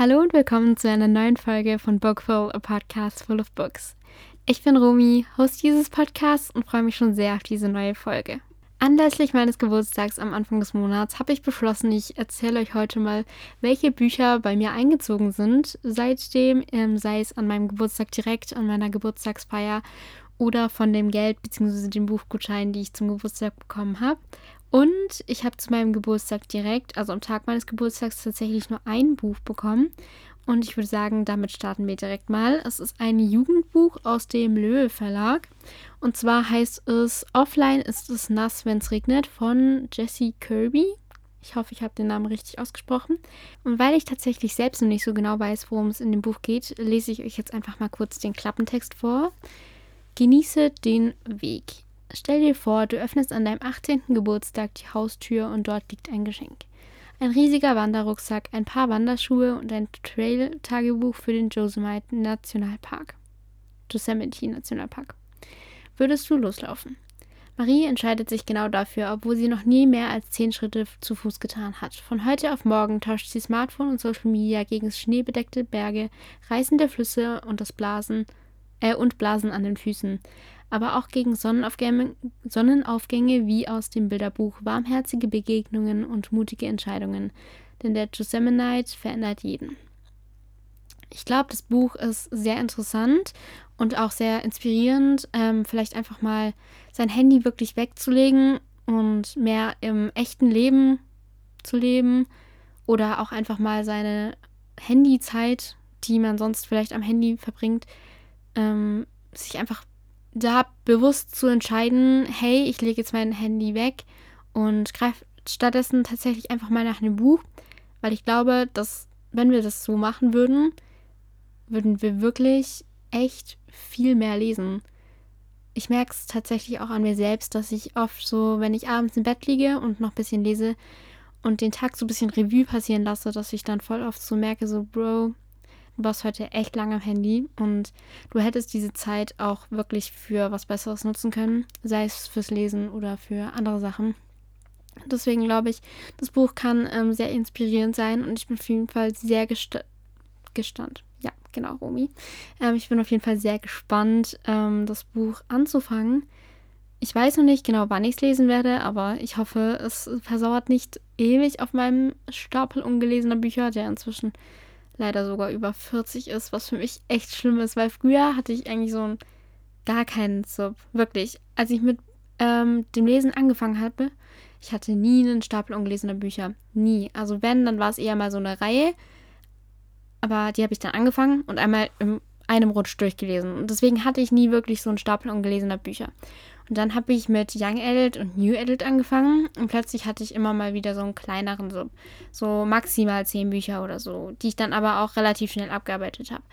Hallo und willkommen zu einer neuen Folge von Bookful, a Podcast full of books. Ich bin Romi, Host dieses Podcasts und freue mich schon sehr auf diese neue Folge. Anlässlich meines Geburtstags am Anfang des Monats habe ich beschlossen, ich erzähle euch heute mal, welche Bücher bei mir eingezogen sind, seitdem, ähm, sei es an meinem Geburtstag direkt, an meiner Geburtstagsfeier oder von dem Geld bzw. dem Buchgutschein, die ich zum Geburtstag bekommen habe. Und ich habe zu meinem Geburtstag direkt, also am Tag meines Geburtstags, tatsächlich nur ein Buch bekommen. Und ich würde sagen, damit starten wir direkt mal. Es ist ein Jugendbuch aus dem Löwe Verlag. Und zwar heißt es Offline ist es nass, wenn es regnet von Jessie Kirby. Ich hoffe, ich habe den Namen richtig ausgesprochen. Und weil ich tatsächlich selbst noch nicht so genau weiß, worum es in dem Buch geht, lese ich euch jetzt einfach mal kurz den Klappentext vor. Genieße den Weg. Stell dir vor, du öffnest an deinem 18. Geburtstag die Haustür und dort liegt ein Geschenk. Ein riesiger Wanderrucksack, ein paar Wanderschuhe und ein Trail-Tagebuch für den Yosemite Nationalpark. Yosemite Nationalpark. Würdest du loslaufen? Marie entscheidet sich genau dafür, obwohl sie noch nie mehr als zehn Schritte zu Fuß getan hat. Von heute auf morgen tauscht sie Smartphone und Social Media gegen schneebedeckte Berge, reißende Flüsse und das Blasen äh, und Blasen an den Füßen aber auch gegen Sonnenaufgänge, wie aus dem Bilderbuch, warmherzige Begegnungen und mutige Entscheidungen. Denn der Yosemite verändert jeden. Ich glaube, das Buch ist sehr interessant und auch sehr inspirierend, ähm, vielleicht einfach mal sein Handy wirklich wegzulegen und mehr im echten Leben zu leben oder auch einfach mal seine Handyzeit, die man sonst vielleicht am Handy verbringt, ähm, sich einfach da bewusst zu entscheiden, hey, ich lege jetzt mein Handy weg und greife stattdessen tatsächlich einfach mal nach einem Buch, weil ich glaube, dass wenn wir das so machen würden, würden wir wirklich echt viel mehr lesen. Ich merke es tatsächlich auch an mir selbst, dass ich oft so, wenn ich abends im Bett liege und noch ein bisschen lese und den Tag so ein bisschen Revue passieren lasse, dass ich dann voll oft so merke, so, Bro, du warst heute echt lange am Handy und du hättest diese Zeit auch wirklich für was Besseres nutzen können, sei es fürs Lesen oder für andere Sachen. Deswegen glaube ich, das Buch kann ähm, sehr inspirierend sein und ich bin auf jeden Fall sehr gesta gestand. Ja, genau, Romi. Ähm, ich bin auf jeden Fall sehr gespannt, ähm, das Buch anzufangen. Ich weiß noch nicht genau, wann ich es lesen werde, aber ich hoffe, es versauert nicht ewig auf meinem Stapel ungelesener Bücher, der inzwischen leider sogar über 40 ist, was für mich echt schlimm ist, weil früher hatte ich eigentlich so ein, gar keinen Sub. Wirklich. Als ich mit ähm, dem Lesen angefangen habe, ich hatte nie einen Stapel ungelesener Bücher. Nie. Also wenn, dann war es eher mal so eine Reihe. Aber die habe ich dann angefangen und einmal in einem Rutsch durchgelesen. Und deswegen hatte ich nie wirklich so einen Stapel ungelesener Bücher. Und dann habe ich mit Young Adult und New Adult angefangen und plötzlich hatte ich immer mal wieder so einen kleineren, so, so maximal zehn Bücher oder so, die ich dann aber auch relativ schnell abgearbeitet habe.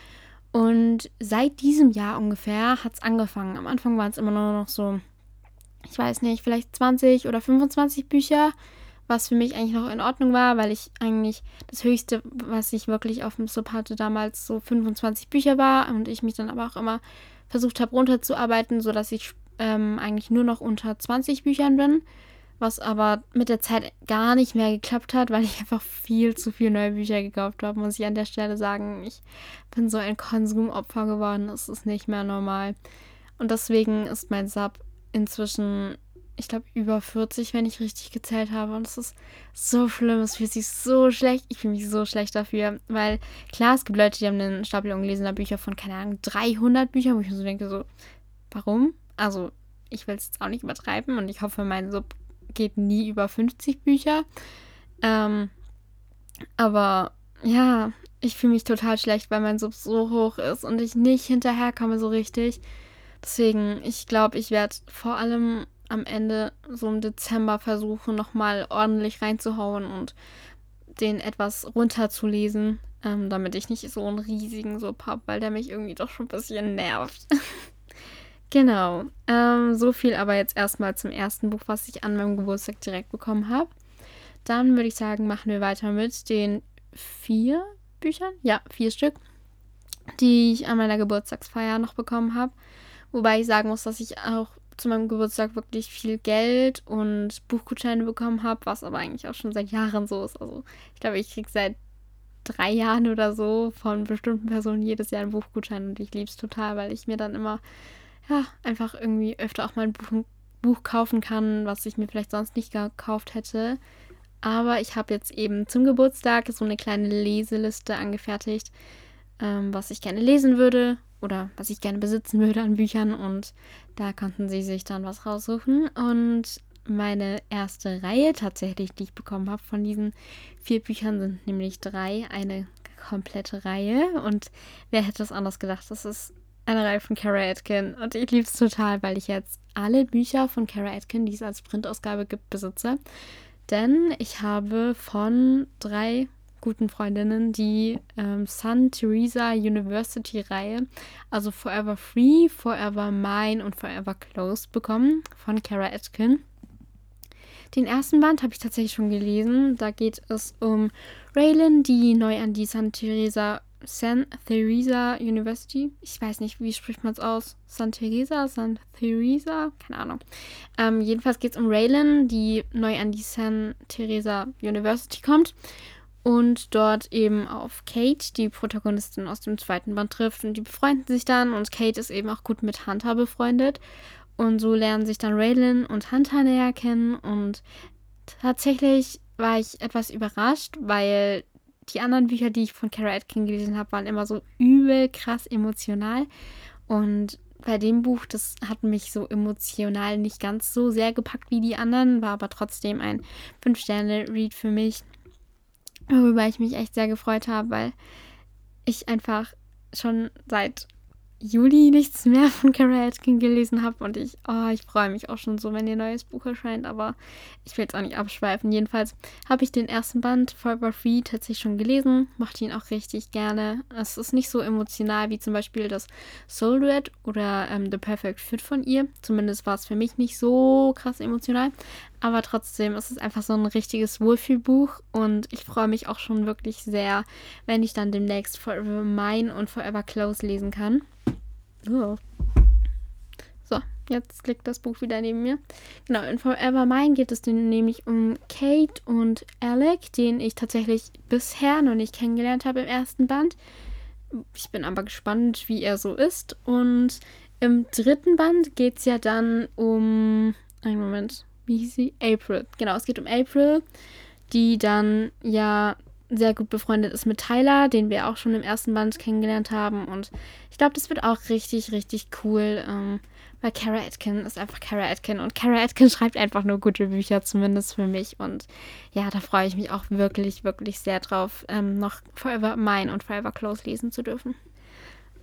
Und seit diesem Jahr ungefähr hat es angefangen. Am Anfang waren es immer nur noch so, ich weiß nicht, vielleicht 20 oder 25 Bücher, was für mich eigentlich noch in Ordnung war, weil ich eigentlich das Höchste, was ich wirklich auf dem Sub hatte, damals so 25 Bücher war und ich mich dann aber auch immer versucht habe runterzuarbeiten, sodass ich ähm, eigentlich nur noch unter 20 Büchern bin, was aber mit der Zeit gar nicht mehr geklappt hat, weil ich einfach viel zu viele neue Bücher gekauft habe, muss ich an der Stelle sagen. Ich bin so ein Konsumopfer geworden, das ist nicht mehr normal. Und deswegen ist mein Sub inzwischen, ich glaube, über 40, wenn ich richtig gezählt habe. Und es ist so schlimm, es fühlt sich so schlecht. Ich fühle mich so schlecht dafür, weil klar, es gibt Leute, die haben einen Stapel ungelesener Bücher von, keine Ahnung, 300 Büchern, wo ich mir so denke, so, warum? Also, ich will es jetzt auch nicht übertreiben und ich hoffe, mein Sub geht nie über 50 Bücher. Ähm, aber ja, ich fühle mich total schlecht, weil mein Sub so hoch ist und ich nicht hinterherkomme so richtig. Deswegen, ich glaube, ich werde vor allem am Ende so im Dezember versuchen, nochmal ordentlich reinzuhauen und den etwas runterzulesen, ähm, damit ich nicht so einen riesigen Sub habe, weil der mich irgendwie doch schon ein bisschen nervt. Genau. Ähm, so viel aber jetzt erstmal zum ersten Buch, was ich an meinem Geburtstag direkt bekommen habe. Dann würde ich sagen, machen wir weiter mit den vier Büchern, ja, vier Stück, die ich an meiner Geburtstagsfeier noch bekommen habe. Wobei ich sagen muss, dass ich auch zu meinem Geburtstag wirklich viel Geld und Buchgutscheine bekommen habe, was aber eigentlich auch schon seit Jahren so ist. Also ich glaube, ich kriege seit drei Jahren oder so von bestimmten Personen jedes Jahr einen Buchgutschein und ich liebe es total, weil ich mir dann immer ja einfach irgendwie öfter auch mal ein Buch, Buch kaufen kann, was ich mir vielleicht sonst nicht gekauft hätte. Aber ich habe jetzt eben zum Geburtstag so eine kleine Leseliste angefertigt, ähm, was ich gerne lesen würde oder was ich gerne besitzen würde an Büchern. Und da konnten sie sich dann was raussuchen. Und meine erste Reihe tatsächlich, die ich bekommen habe von diesen vier Büchern, sind nämlich drei, eine komplette Reihe. Und wer hätte es anders gedacht, das ist eine Reihe von Kara Atkin und ich liebe es total, weil ich jetzt alle Bücher von Kara Atkin, die es als Printausgabe gibt, besitze, denn ich habe von drei guten Freundinnen die ähm, Sun Teresa University Reihe, also Forever Free, Forever Mine und Forever Close bekommen von Kara Atkin. Den ersten Band habe ich tatsächlich schon gelesen. Da geht es um Raylan, die neu an die San Teresa, San Teresa University. Ich weiß nicht, wie spricht man es aus? San Teresa? San Teresa? Keine Ahnung. Ähm, jedenfalls geht es um Raylan, die neu an die San Teresa University kommt und dort eben auf Kate, die Protagonistin aus dem zweiten Band trifft und die befreunden sich dann und Kate ist eben auch gut mit Hunter befreundet und so lernen sich dann Raylan und Hunter näher kennen und tatsächlich war ich etwas überrascht, weil die anderen Bücher, die ich von Kara Atkin gelesen habe, waren immer so übel krass emotional. Und bei dem Buch, das hat mich so emotional nicht ganz so sehr gepackt wie die anderen, war aber trotzdem ein 5-Sterne-Read für mich worüber ich mich echt sehr gefreut habe, weil ich einfach schon seit Juli nichts mehr von Kara Atkin gelesen habe und ich, oh, ich freue mich auch schon so, wenn ihr neues Buch erscheint, aber ich will jetzt auch nicht abschweifen. Jedenfalls habe ich den ersten Band Forever Free tatsächlich schon gelesen, mochte ihn auch richtig gerne. Es ist nicht so emotional wie zum Beispiel das Soul Red oder ähm, The Perfect Fit von ihr. Zumindest war es für mich nicht so krass emotional, aber trotzdem ist es einfach so ein richtiges Wohlfühlbuch und ich freue mich auch schon wirklich sehr, wenn ich dann demnächst Forever Mine und Forever Close lesen kann. So, jetzt liegt das Buch wieder neben mir. Genau, in Forever Mine geht es nämlich um Kate und Alec, den ich tatsächlich bisher noch nicht kennengelernt habe im ersten Band. Ich bin aber gespannt, wie er so ist. Und im dritten Band geht es ja dann um. Einen Moment wie hieß sie? April. Genau, es geht um April, die dann ja sehr gut befreundet ist mit Tyler, den wir auch schon im ersten Band kennengelernt haben. Und ich glaube, das wird auch richtig, richtig cool. Ähm, weil Kara Atkin ist einfach Kara Atkin. Und Kara Atkin schreibt einfach nur gute Bücher, zumindest für mich. Und ja, da freue ich mich auch wirklich, wirklich sehr drauf, ähm, noch Forever Mine und Forever Close lesen zu dürfen.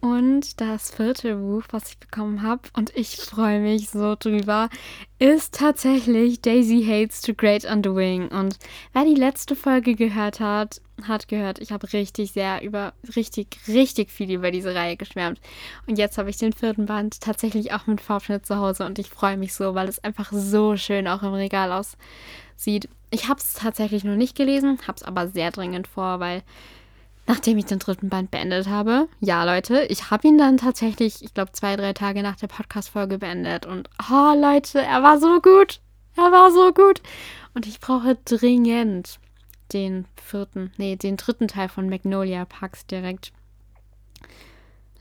Und das vierte Buch, was ich bekommen habe, und ich freue mich so drüber, ist tatsächlich Daisy Hates to Great Underwing. Und wer die letzte Folge gehört hat, hat gehört, ich habe richtig sehr über, richtig, richtig viel über diese Reihe geschwärmt. Und jetzt habe ich den vierten Band tatsächlich auch mit Farbschnitt zu Hause und ich freue mich so, weil es einfach so schön auch im Regal aussieht. Ich habe es tatsächlich noch nicht gelesen, habe es aber sehr dringend vor, weil nachdem ich den dritten Band beendet habe. Ja, Leute, ich habe ihn dann tatsächlich, ich glaube, zwei, drei Tage nach der Podcast-Folge beendet. Und, oh, Leute, er war so gut. Er war so gut. Und ich brauche dringend den vierten, nee, den dritten Teil von Magnolia Parks direkt.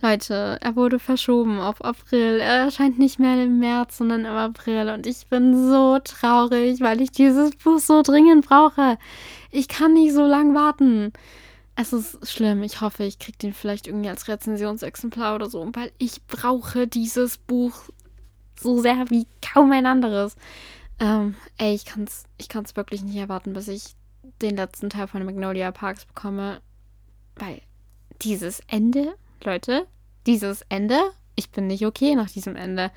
Leute, er wurde verschoben auf April. Er erscheint nicht mehr im März, sondern im April. Und ich bin so traurig, weil ich dieses Buch so dringend brauche. Ich kann nicht so lang warten. Es ist schlimm. Ich hoffe, ich kriege den vielleicht irgendwie als Rezensionsexemplar oder so, weil ich brauche dieses Buch so sehr wie kaum ein anderes. Ähm, ey, ich kann es ich kann's wirklich nicht erwarten, bis ich den letzten Teil von Magnolia Parks bekomme. Weil dieses Ende, Leute, dieses Ende, ich bin nicht okay nach diesem Ende.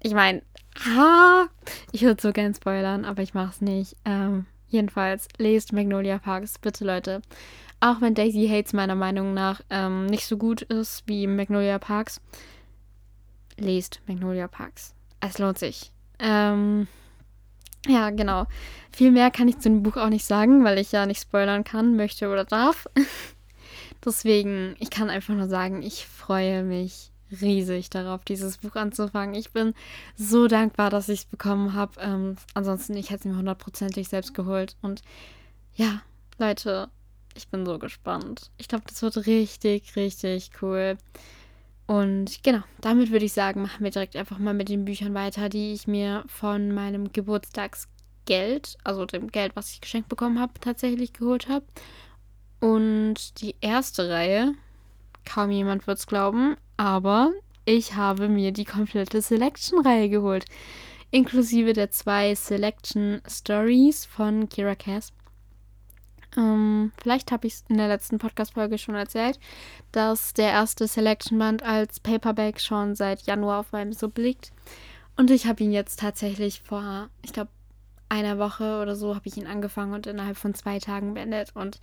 Ich meine, ah, ich würde so gern spoilern, aber ich mache es nicht. Ähm, Jedenfalls, lest Magnolia Parks, bitte Leute. Auch wenn Daisy Hates meiner Meinung nach ähm, nicht so gut ist wie Magnolia Parks, lest Magnolia Parks. Es lohnt sich. Ähm, ja, genau. Viel mehr kann ich zu dem Buch auch nicht sagen, weil ich ja nicht spoilern kann, möchte oder darf. Deswegen, ich kann einfach nur sagen, ich freue mich riesig darauf, dieses Buch anzufangen. Ich bin so dankbar, dass ich es bekommen habe. Ähm, ansonsten, ich hätte es mir hundertprozentig selbst geholt. Und ja, Leute, ich bin so gespannt. Ich glaube, das wird richtig, richtig cool. Und genau, damit würde ich sagen, machen wir direkt einfach mal mit den Büchern weiter, die ich mir von meinem Geburtstagsgeld, also dem Geld, was ich geschenkt bekommen habe, tatsächlich geholt habe. Und die erste Reihe, kaum jemand wird es glauben, aber ich habe mir die komplette Selection-Reihe geholt. Inklusive der zwei Selection Stories von Kira Cass. Ähm, vielleicht habe ich es in der letzten Podcast-Folge schon erzählt, dass der erste Selection-Band als Paperback schon seit Januar auf meinem Sub liegt. Und ich habe ihn jetzt tatsächlich vor, ich glaube, einer Woche oder so habe ich ihn angefangen und innerhalb von zwei Tagen beendet. Und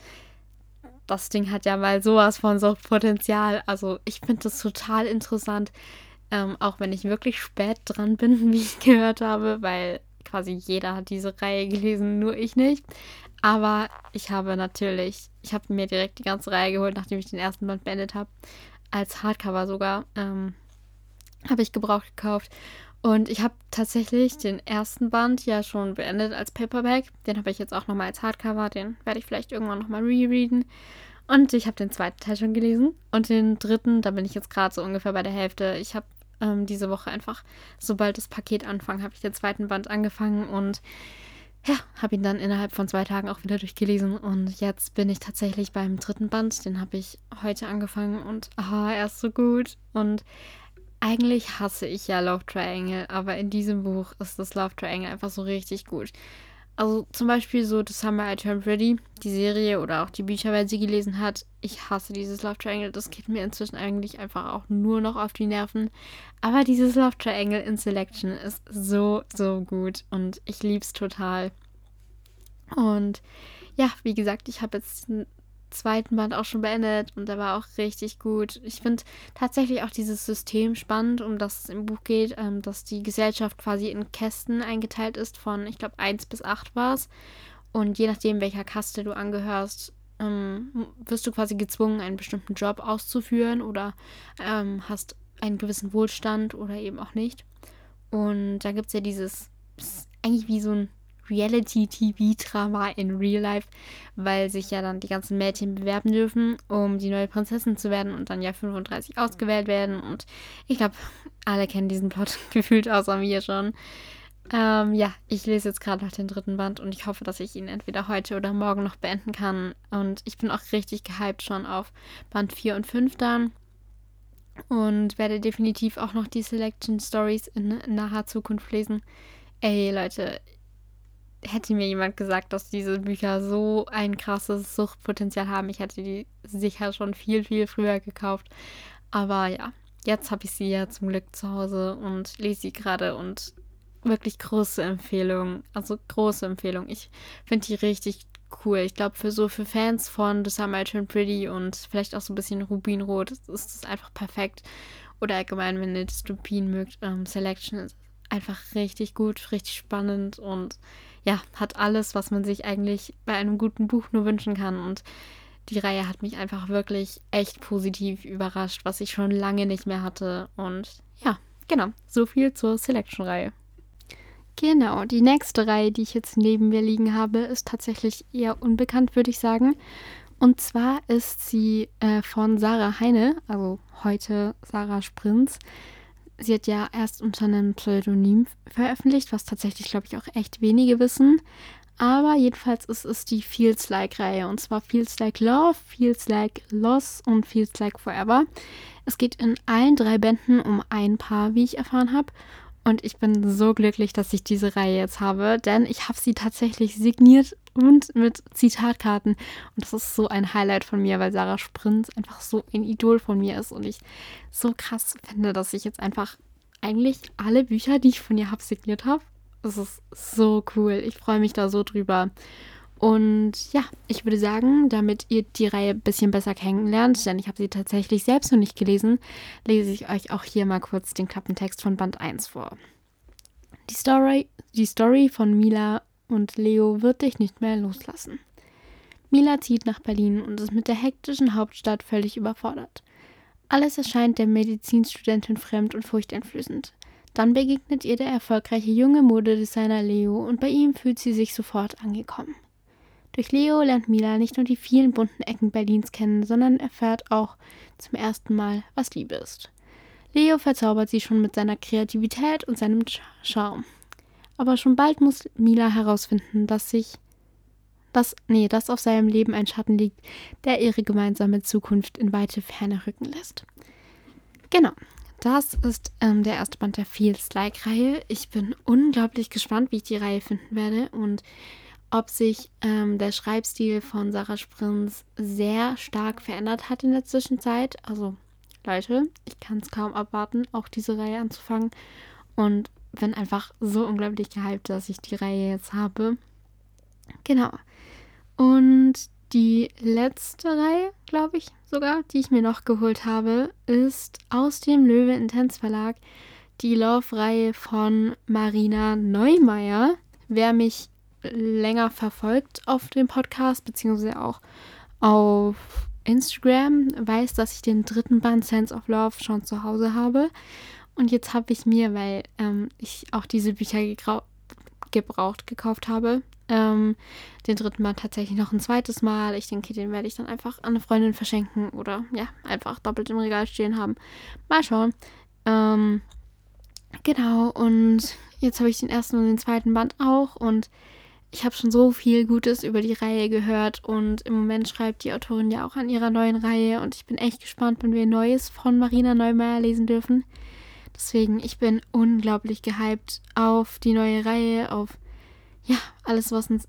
das Ding hat ja mal sowas von so Potenzial. Also ich finde das total interessant, ähm, auch wenn ich wirklich spät dran bin, wie ich gehört habe, weil quasi jeder hat diese Reihe gelesen, nur ich nicht. Aber ich habe natürlich, ich habe mir direkt die ganze Reihe geholt, nachdem ich den ersten Band beendet habe. Als Hardcover sogar. Ähm, habe ich gebraucht gekauft. Und ich habe tatsächlich den ersten Band ja schon beendet als Paperback. Den habe ich jetzt auch nochmal als Hardcover. Den werde ich vielleicht irgendwann nochmal rereaden. Und ich habe den zweiten Teil schon gelesen. Und den dritten, da bin ich jetzt gerade so ungefähr bei der Hälfte. Ich habe ähm, diese Woche einfach, sobald das Paket anfang, habe ich den zweiten Band angefangen und ja, habe ihn dann innerhalb von zwei Tagen auch wieder durchgelesen und jetzt bin ich tatsächlich beim dritten Band. Den habe ich heute angefangen und aha, er ist so gut. Und eigentlich hasse ich ja Love Triangle, aber in diesem Buch ist das Love Triangle einfach so richtig gut. Also zum Beispiel so The Summer I Turned Ready, die Serie oder auch die Bücher, weil sie gelesen hat. Ich hasse dieses Love Triangle. Das geht mir inzwischen eigentlich einfach auch nur noch auf die Nerven. Aber dieses Love Triangle in Selection ist so, so gut und ich liebe es total. Und ja, wie gesagt, ich habe jetzt zweiten Band auch schon beendet und der war auch richtig gut. Ich finde tatsächlich auch dieses System spannend, um das es im Buch geht, ähm, dass die Gesellschaft quasi in Kästen eingeteilt ist von, ich glaube, 1 bis 8 war es. Und je nachdem, welcher Kaste du angehörst, ähm, wirst du quasi gezwungen, einen bestimmten Job auszuführen oder ähm, hast einen gewissen Wohlstand oder eben auch nicht. Und da gibt es ja dieses, eigentlich wie so ein Reality-TV-Drama in Real Life, weil sich ja dann die ganzen Mädchen bewerben dürfen, um die neue Prinzessin zu werden und dann ja 35 ausgewählt werden. Und ich glaube, alle kennen diesen Plot gefühlt außer mir schon. Ähm, ja, ich lese jetzt gerade noch den dritten Band und ich hoffe, dass ich ihn entweder heute oder morgen noch beenden kann. Und ich bin auch richtig gehypt schon auf Band 4 und 5 dann. Und werde definitiv auch noch die Selection Stories in naher Zukunft lesen. Ey, Leute, hätte mir jemand gesagt, dass diese Bücher so ein krasses Suchtpotenzial haben, ich hätte die sicher schon viel, viel früher gekauft. Aber ja, jetzt habe ich sie ja zum Glück zu Hause und lese sie gerade und wirklich große Empfehlung. Also große Empfehlung. Ich finde die richtig cool. Ich glaube, für so für Fans von The Summer I Turn Pretty und vielleicht auch so ein bisschen Rubinrot ist es einfach perfekt. Oder allgemein, wenn ihr Dystopien mögt, ähm, Selection ist einfach richtig gut, richtig spannend und ja, hat alles, was man sich eigentlich bei einem guten Buch nur wünschen kann. Und die Reihe hat mich einfach wirklich echt positiv überrascht, was ich schon lange nicht mehr hatte. Und ja, genau, so viel zur Selection-Reihe. Genau, die nächste Reihe, die ich jetzt neben mir liegen habe, ist tatsächlich eher unbekannt, würde ich sagen. Und zwar ist sie äh, von Sarah Heine, also heute Sarah Sprinz. Sie hat ja erst unter einem Pseudonym veröffentlicht, was tatsächlich, glaube ich, auch echt wenige wissen. Aber jedenfalls ist es die Feels Like-Reihe. Und zwar Feels Like Love, Feels Like Loss und Feels Like Forever. Es geht in allen drei Bänden um ein Paar, wie ich erfahren habe. Und ich bin so glücklich, dass ich diese Reihe jetzt habe, denn ich habe sie tatsächlich signiert und mit Zitatkarten. Und das ist so ein Highlight von mir, weil Sarah Sprint einfach so ein Idol von mir ist und ich so krass finde, dass ich jetzt einfach eigentlich alle Bücher, die ich von ihr habe, signiert habe. Das ist so cool. Ich freue mich da so drüber. Und ja, ich würde sagen, damit ihr die Reihe ein bisschen besser kennenlernt, denn ich habe sie tatsächlich selbst noch nicht gelesen, lese ich euch auch hier mal kurz den Klappentext von Band 1 vor. Die Story, die Story von Mila und Leo wird dich nicht mehr loslassen. Mila zieht nach Berlin und ist mit der hektischen Hauptstadt völlig überfordert. Alles erscheint der Medizinstudentin fremd und furchteinflößend. Dann begegnet ihr der erfolgreiche junge Modedesigner Leo und bei ihm fühlt sie sich sofort angekommen. Durch Leo lernt Mila nicht nur die vielen bunten Ecken Berlins kennen, sondern erfährt auch zum ersten Mal, was Liebe ist. Leo verzaubert sie schon mit seiner Kreativität und seinem Charme. Aber schon bald muss Mila herausfinden, dass sich dass, nee, dass auf seinem Leben ein Schatten liegt, der ihre gemeinsame Zukunft in weite Ferne rücken lässt. Genau, das ist ähm, der erste Band der Feels-Like-Reihe. Ich bin unglaublich gespannt, wie ich die Reihe finden werde und ob sich ähm, der Schreibstil von Sarah Sprins sehr stark verändert hat in der Zwischenzeit. Also, Leute, ich kann es kaum abwarten, auch diese Reihe anzufangen. Und bin einfach so unglaublich gehypt, dass ich die Reihe jetzt habe. Genau. Und die letzte Reihe, glaube ich sogar, die ich mir noch geholt habe, ist aus dem Löwe Intense Verlag die Love-Reihe von Marina Neumeier. Wer mich länger verfolgt auf dem Podcast, beziehungsweise auch auf Instagram, weiß, dass ich den dritten Band Sense of Love schon zu Hause habe. Und jetzt habe ich mir, weil ähm, ich auch diese Bücher gebraucht gekauft habe, ähm, den dritten Mal tatsächlich noch ein zweites Mal. Ich denke, den werde ich dann einfach an eine Freundin verschenken oder ja, einfach doppelt im Regal stehen haben. Mal schauen. Ähm, genau, und jetzt habe ich den ersten und den zweiten Band auch und ich habe schon so viel Gutes über die Reihe gehört und im Moment schreibt die Autorin ja auch an ihrer neuen Reihe und ich bin echt gespannt, wenn wir Neues von Marina Neumeier lesen dürfen. Deswegen, ich bin unglaublich gehypt auf die neue Reihe, auf ja, alles, was uns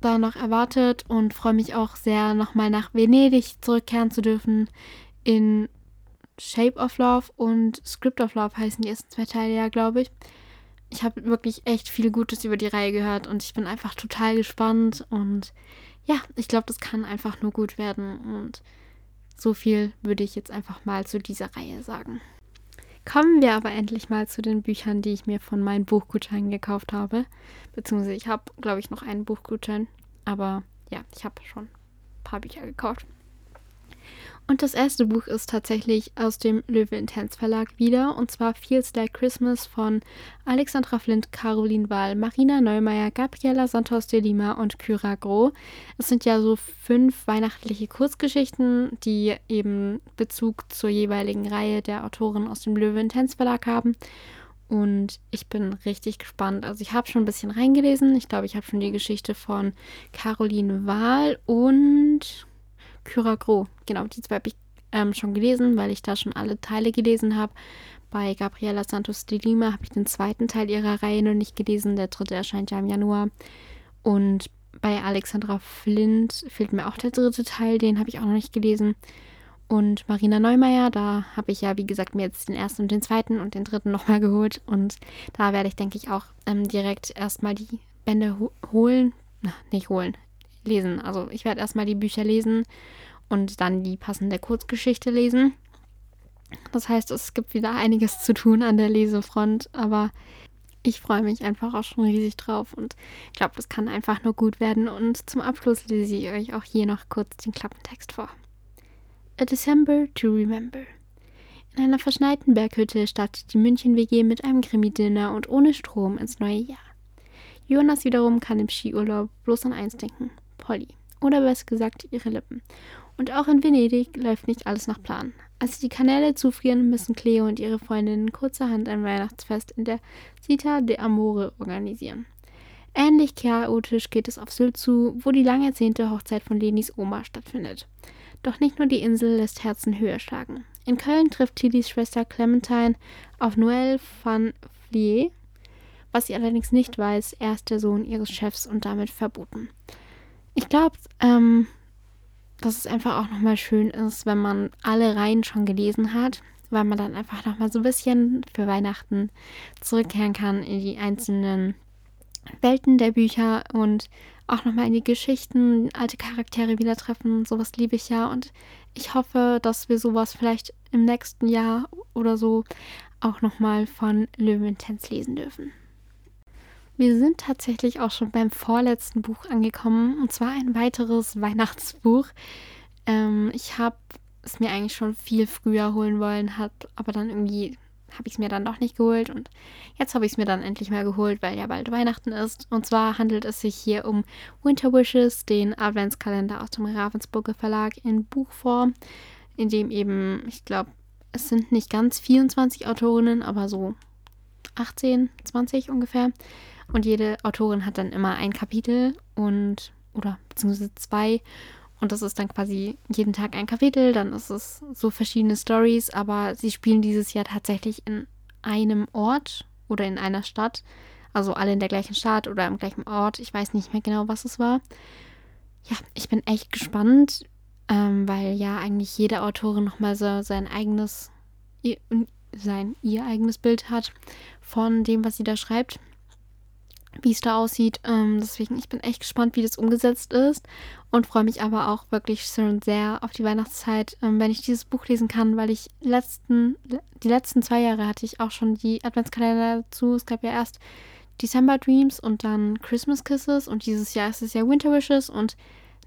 da noch erwartet und freue mich auch sehr, nochmal nach Venedig zurückkehren zu dürfen. In Shape of Love und Script of Love heißen die ersten zwei Teile ja, glaube ich. Ich habe wirklich echt viel Gutes über die Reihe gehört und ich bin einfach total gespannt und ja, ich glaube, das kann einfach nur gut werden und so viel würde ich jetzt einfach mal zu dieser Reihe sagen. Kommen wir aber endlich mal zu den Büchern, die ich mir von meinen Buchgutscheinen gekauft habe. Beziehungsweise ich habe, glaube ich, noch einen Buchgutschein. Aber ja, ich habe schon ein paar Bücher gekauft. Und das erste Buch ist tatsächlich aus dem Löwe Intense Verlag wieder, und zwar Feels Like Christmas von Alexandra Flint, Caroline Wahl, Marina Neumeier, Gabriela Santos de Lima und Kyra Gros. Es sind ja so fünf weihnachtliche Kurzgeschichten, die eben Bezug zur jeweiligen Reihe der Autoren aus dem Löwe Intense Verlag haben. Und ich bin richtig gespannt. Also ich habe schon ein bisschen reingelesen. Ich glaube, ich habe schon die Geschichte von Caroline Wahl und Kyra Gros. Genau, die zwei habe ich ähm, schon gelesen, weil ich da schon alle Teile gelesen habe. Bei Gabriela Santos de Lima habe ich den zweiten Teil ihrer Reihe noch nicht gelesen. Der dritte erscheint ja im Januar. Und bei Alexandra Flint fehlt mir auch der dritte Teil. Den habe ich auch noch nicht gelesen. Und Marina Neumeier, da habe ich ja, wie gesagt, mir jetzt den ersten und den zweiten und den dritten nochmal geholt. Und da werde ich, denke ich, auch ähm, direkt erstmal die Bände ho holen. Na, nicht holen, lesen. Also ich werde erstmal die Bücher lesen und dann die passende Kurzgeschichte lesen. Das heißt, es gibt wieder einiges zu tun an der Lesefront, aber ich freue mich einfach auch schon riesig drauf und glaube, das kann einfach nur gut werden. Und zum Abschluss lese ich euch auch hier noch kurz den Klappentext vor. A December to Remember. In einer verschneiten Berghütte startet die München-WG mit einem Krimi-Dinner und ohne Strom ins neue Jahr. Jonas wiederum kann im Skiurlaub bloß an eins denken: Polly. Oder besser gesagt, ihre Lippen. Und auch in Venedig läuft nicht alles nach Plan. Als die Kanäle zufrieren, müssen Cleo und ihre Freundinnen kurzerhand ein Weihnachtsfest in der Cita de Amore organisieren. Ähnlich chaotisch geht es auf Sylt zu, wo die lang ersehnte Hochzeit von Lenis Oma stattfindet. Doch nicht nur die Insel lässt Herzen höher schlagen. In Köln trifft Tillys Schwester Clementine auf Noël van Vliet. Was sie allerdings nicht weiß, er ist der Sohn ihres Chefs und damit verboten. Ich glaube, ähm, dass es einfach auch nochmal schön ist, wenn man alle Reihen schon gelesen hat, weil man dann einfach nochmal so ein bisschen für Weihnachten zurückkehren kann in die einzelnen Welten der Bücher und auch nochmal in die Geschichten, alte Charaktere wieder treffen. Sowas liebe ich ja und ich hoffe, dass wir sowas vielleicht im nächsten Jahr oder so auch nochmal von Löwentens lesen dürfen. Wir sind tatsächlich auch schon beim vorletzten Buch angekommen. Und zwar ein weiteres Weihnachtsbuch. Ähm, ich habe es mir eigentlich schon viel früher holen wollen, hat aber dann irgendwie habe ich es mir dann doch nicht geholt und jetzt habe ich es mir dann endlich mal geholt, weil ja bald Weihnachten ist. Und zwar handelt es sich hier um Winter Wishes, den Adventskalender aus dem Ravensburger Verlag in Buchform, in dem eben, ich glaube, es sind nicht ganz 24 Autorinnen, aber so 18, 20 ungefähr. Und jede Autorin hat dann immer ein Kapitel und oder beziehungsweise zwei. Und das ist dann quasi jeden Tag ein Kapitel. Dann ist es so verschiedene Stories, aber sie spielen dieses Jahr tatsächlich in einem Ort oder in einer Stadt. Also alle in der gleichen Stadt oder im gleichen Ort. Ich weiß nicht mehr genau, was es war. Ja, ich bin echt gespannt, ähm, weil ja eigentlich jede Autorin nochmal so sein eigenes, ihr, sein ihr eigenes Bild hat von dem, was sie da schreibt wie es da aussieht. Ähm, deswegen, ich bin echt gespannt, wie das umgesetzt ist und freue mich aber auch wirklich schon sehr auf die Weihnachtszeit, ähm, wenn ich dieses Buch lesen kann, weil ich letzten, die letzten zwei Jahre hatte ich auch schon die Adventskalender dazu. Es gab ja erst December Dreams und dann Christmas Kisses und dieses Jahr ist es ja Winter Wishes und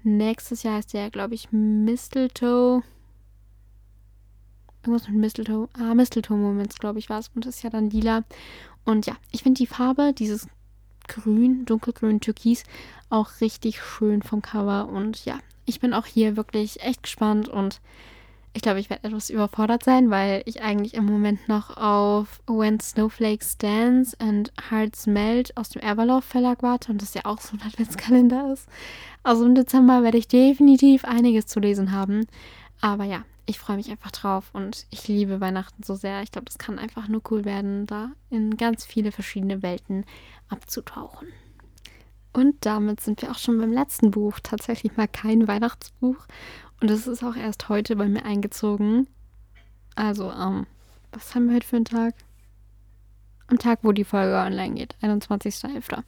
nächstes Jahr ist der, glaube ich, Mistletoe. Irgendwas mit Mistletoe. Ah, Mistletoe Moments, glaube ich, war es. Und das ist ja dann lila. Und ja, ich finde die Farbe, dieses grün, dunkelgrün, türkis, auch richtig schön vom Cover. Und ja, ich bin auch hier wirklich echt gespannt und ich glaube, ich werde etwas überfordert sein, weil ich eigentlich im Moment noch auf When Snowflakes Dance and Hearts Melt aus dem Everlove Verlag warte und das ja auch so ein Adventskalender ist. Also im Dezember werde ich definitiv einiges zu lesen haben. Aber ja, ich freue mich einfach drauf und ich liebe Weihnachten so sehr. Ich glaube, das kann einfach nur cool werden, da in ganz viele verschiedene Welten abzutauchen. Und damit sind wir auch schon beim letzten Buch. Tatsächlich mal kein Weihnachtsbuch. Und es ist auch erst heute bei mir eingezogen. Also, ähm, was haben wir heute für einen Tag? Am Tag, wo die Folge online geht, 21.11.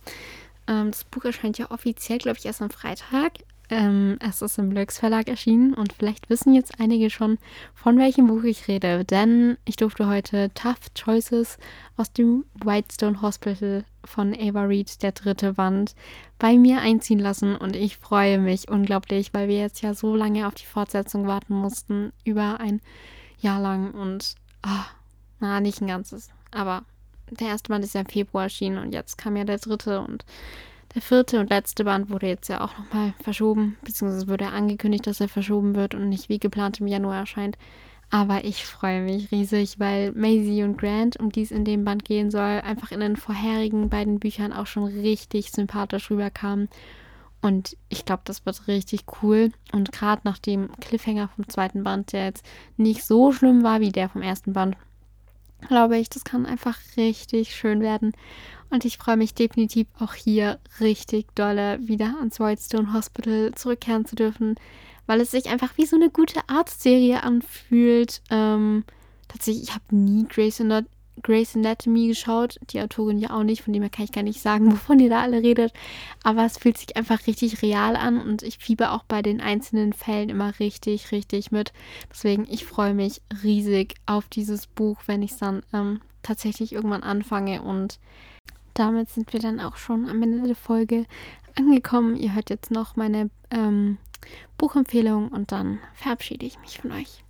Ähm, das Buch erscheint ja offiziell, glaube ich, erst am Freitag. Ähm, es ist im Lux Verlag erschienen und vielleicht wissen jetzt einige schon, von welchem Buch ich rede, denn ich durfte heute Tough Choices aus dem Whitestone Hospital von Ava Reed, der dritte Band, bei mir einziehen lassen. Und ich freue mich unglaublich, weil wir jetzt ja so lange auf die Fortsetzung warten mussten, über ein Jahr lang. Und, oh, na, nicht ein ganzes, aber der erste Band ist ja im Februar erschienen und jetzt kam ja der dritte. Und der vierte und letzte Band wurde jetzt ja auch nochmal verschoben, beziehungsweise wurde angekündigt, dass er verschoben wird und nicht wie geplant im Januar erscheint. Aber ich freue mich riesig, weil Maisie und Grant, um die es in dem Band gehen soll, einfach in den vorherigen beiden Büchern auch schon richtig sympathisch rüberkamen. Und ich glaube, das wird richtig cool. Und gerade nach dem Cliffhanger vom zweiten Band, der jetzt nicht so schlimm war wie der vom ersten Band, glaube ich, das kann einfach richtig schön werden. Und ich freue mich definitiv auch hier richtig dolle wieder ans Whitestone Hospital zurückkehren zu dürfen, weil es sich einfach wie so eine gute Arztserie anfühlt. Ähm, tatsächlich, ich habe nie Grey's, Grey's Anatomy geschaut, die Autorin ja auch nicht, von dem her kann ich gar nicht sagen, wovon ihr da alle redet. Aber es fühlt sich einfach richtig real an und ich fiebe auch bei den einzelnen Fällen immer richtig, richtig mit. Deswegen, ich freue mich riesig auf dieses Buch, wenn ich es dann ähm, tatsächlich irgendwann anfange und damit sind wir dann auch schon am Ende der Folge angekommen. Ihr hört jetzt noch meine ähm, Buchempfehlung und dann verabschiede ich mich von euch.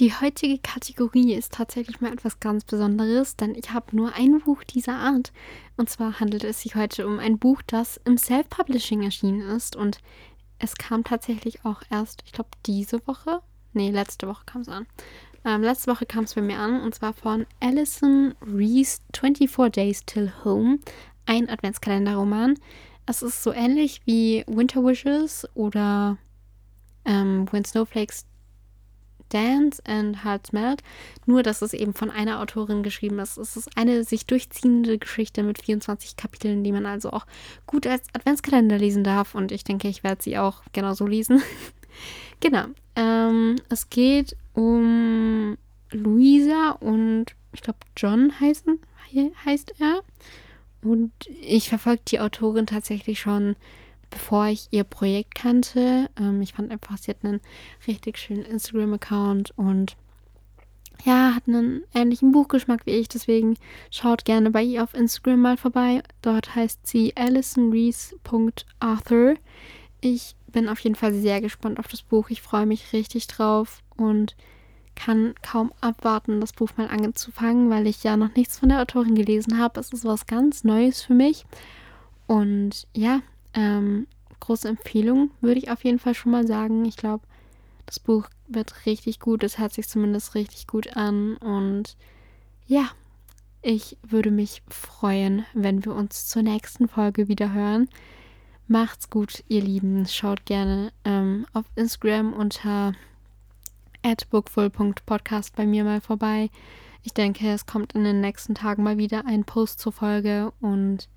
Die heutige Kategorie ist tatsächlich mal etwas ganz Besonderes, denn ich habe nur ein Buch dieser Art. Und zwar handelt es sich heute um ein Buch, das im Self-Publishing erschienen ist. Und es kam tatsächlich auch erst, ich glaube, diese Woche Nee, letzte Woche kam es an. Ähm, letzte Woche kam es bei mir an und zwar von Alison Rees 24 Days Till Home, ein Adventskalenderroman. Es ist so ähnlich wie Winter Wishes oder ähm, When Snowflakes Dance and Hearts Melt, nur dass es eben von einer Autorin geschrieben ist. Es ist eine sich durchziehende Geschichte mit 24 Kapiteln, die man also auch gut als Adventskalender lesen darf und ich denke, ich werde sie auch genauso lesen. genau. Ähm, es geht um Luisa und ich glaube John heißen, heißt er. Und ich verfolge die Autorin tatsächlich schon, bevor ich ihr Projekt kannte. Ähm, ich fand einfach, sie hat einen richtig schönen Instagram-Account und ja, hat einen ähnlichen Buchgeschmack wie ich, deswegen schaut gerne bei ihr auf Instagram mal vorbei. Dort heißt sie alisonreese.arthur. Ich bin auf jeden Fall sehr gespannt auf das Buch. Ich freue mich richtig drauf und kann kaum abwarten, das Buch mal anzufangen, weil ich ja noch nichts von der Autorin gelesen habe. Es ist was ganz Neues für mich. Und ja, ähm, große Empfehlung würde ich auf jeden Fall schon mal sagen. Ich glaube, das Buch wird richtig gut. Es hört sich zumindest richtig gut an. Und ja, ich würde mich freuen, wenn wir uns zur nächsten Folge wieder hören. Macht's gut, ihr Lieben. Schaut gerne ähm, auf Instagram unter bookful.podcast bei mir mal vorbei. Ich denke, es kommt in den nächsten Tagen mal wieder ein Post zur Folge und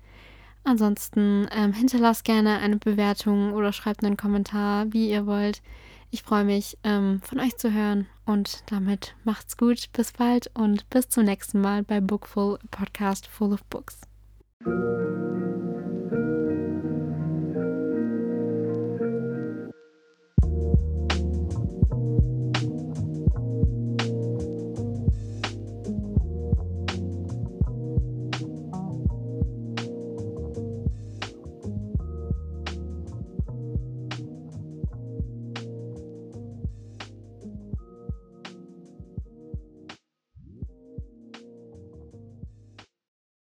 ansonsten ähm, hinterlasst gerne eine Bewertung oder schreibt einen Kommentar, wie ihr wollt. Ich freue mich, ähm, von euch zu hören und damit macht's gut. Bis bald und bis zum nächsten Mal bei Bookful, Podcast full of books.